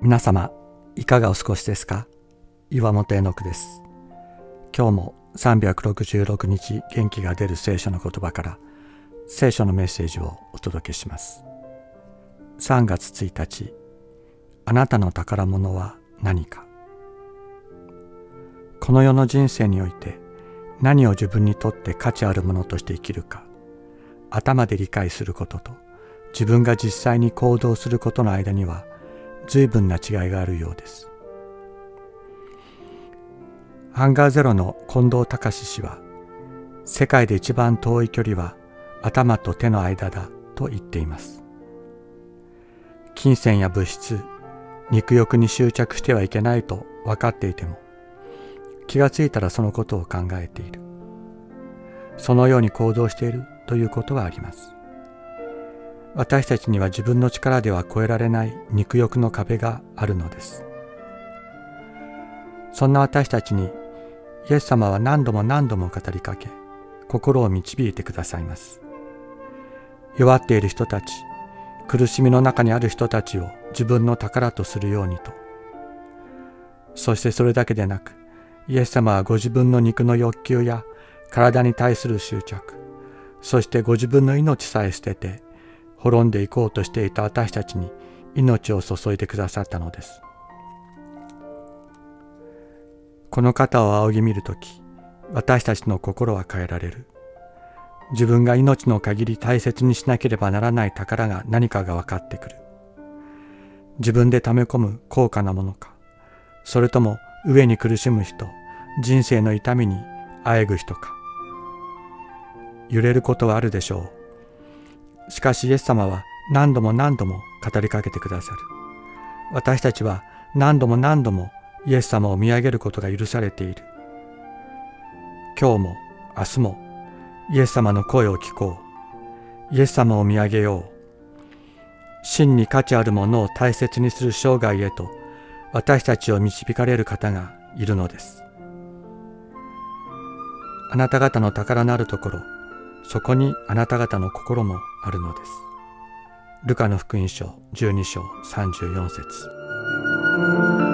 皆様いかがお過ごしですか？岩本絵の句です。今日も366日元気が出る聖書の言葉から聖書のメッセージをお届けします。3月1日あなたの宝物は何か？この世の人生において何を自分にとって価値あるものとして生きるか頭で理解することと自分が実際に行動することの間には随分な違いがあるようです。ハンガーゼロの近藤隆氏は世界で一番遠い距離は頭と手の間だと言っています。金銭や物質肉欲に執着してはいけないと分かっていても気がついたらそのことを考えている。そのように行動しているということはあります。私たちには自分の力では越えられない肉欲の壁があるのです。そんな私たちにイエス様は何度も何度も語りかけ心を導いてくださいます。弱っている人たち苦しみの中にある人たちを自分の宝とするようにと。そしてそれだけでなくイエス様はご自分の肉の欲求や体に対する執着そしてご自分の命さえ捨てて滅んでいこうとしていた私たちに命を注いでくださったのです。この方を仰ぎ見るとき私たちの心は変えられる。自分が命の限り大切にしなければならない宝が何かが分かってくる。自分で溜め込む高価なものかそれとも飢えに苦しむ人人生の痛みにあえぐ人か。揺れることはあるでしょう。しかしイエス様は何度も何度も語りかけてくださる。私たちは何度も何度もイエス様を見上げることが許されている。今日も明日もイエス様の声を聞こう。イエス様を見上げよう。真に価値あるものを大切にする生涯へと私たちを導かれる方がいるのです。あなた方の宝のあるところそこにあなた方の心もあるのです。ルカの福音書12章34節。